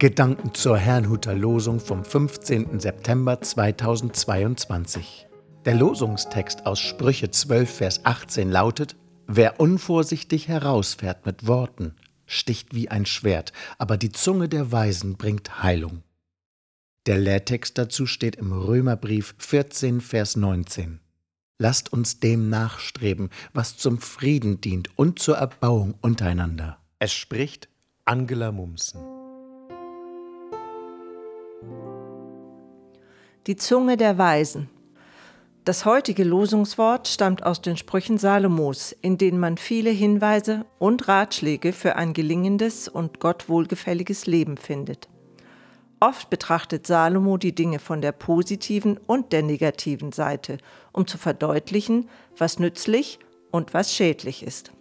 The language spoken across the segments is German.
Gedanken zur Herrnhuter Losung vom 15. September 2022. Der Losungstext aus Sprüche 12, Vers 18 lautet: Wer unvorsichtig herausfährt mit Worten, sticht wie ein Schwert, aber die Zunge der Weisen bringt Heilung. Der Lehrtext dazu steht im Römerbrief 14, Vers 19. Lasst uns dem nachstreben, was zum Frieden dient und zur Erbauung untereinander. Es spricht Angela Mumsen. Die Zunge der Weisen. Das heutige Losungswort stammt aus den Sprüchen Salomos, in denen man viele Hinweise und Ratschläge für ein gelingendes und Gott wohlgefälliges Leben findet. Oft betrachtet Salomo die Dinge von der positiven und der negativen Seite, um zu verdeutlichen, was nützlich und was schädlich ist.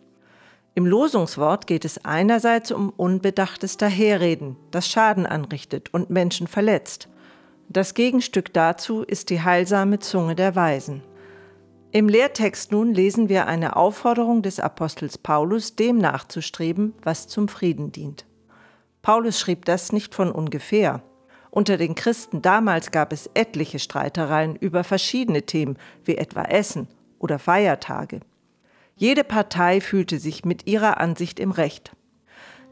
Im Losungswort geht es einerseits um unbedachtes Daherreden, das Schaden anrichtet und Menschen verletzt. Das Gegenstück dazu ist die heilsame Zunge der Weisen. Im Lehrtext nun lesen wir eine Aufforderung des Apostels Paulus, dem nachzustreben, was zum Frieden dient. Paulus schrieb das nicht von ungefähr. Unter den Christen damals gab es etliche Streitereien über verschiedene Themen, wie etwa Essen oder Feiertage. Jede Partei fühlte sich mit ihrer Ansicht im Recht.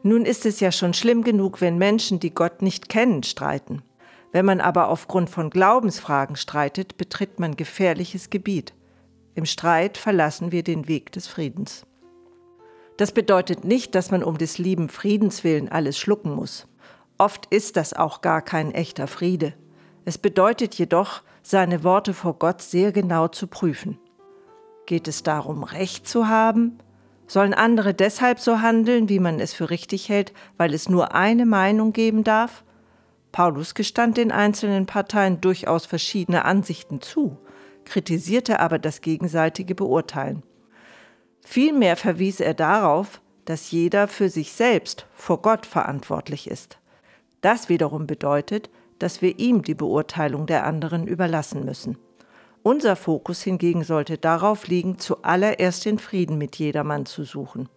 Nun ist es ja schon schlimm genug, wenn Menschen, die Gott nicht kennen, streiten. Wenn man aber aufgrund von Glaubensfragen streitet, betritt man gefährliches Gebiet. Im Streit verlassen wir den Weg des Friedens. Das bedeutet nicht, dass man um des lieben Friedens willen alles schlucken muss. Oft ist das auch gar kein echter Friede. Es bedeutet jedoch, seine Worte vor Gott sehr genau zu prüfen. Geht es darum, Recht zu haben? Sollen andere deshalb so handeln, wie man es für richtig hält, weil es nur eine Meinung geben darf? Paulus gestand den einzelnen Parteien durchaus verschiedene Ansichten zu, kritisierte aber das gegenseitige Beurteilen. Vielmehr verwies er darauf, dass jeder für sich selbst vor Gott verantwortlich ist. Das wiederum bedeutet, dass wir ihm die Beurteilung der anderen überlassen müssen. Unser Fokus hingegen sollte darauf liegen, zuallererst den Frieden mit jedermann zu suchen.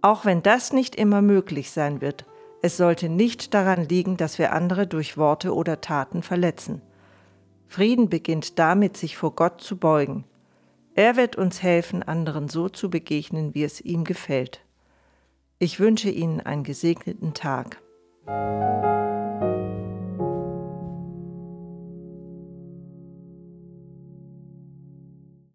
Auch wenn das nicht immer möglich sein wird, es sollte nicht daran liegen, dass wir andere durch Worte oder Taten verletzen. Frieden beginnt damit, sich vor Gott zu beugen. Er wird uns helfen, anderen so zu begegnen, wie es ihm gefällt. Ich wünsche Ihnen einen gesegneten Tag.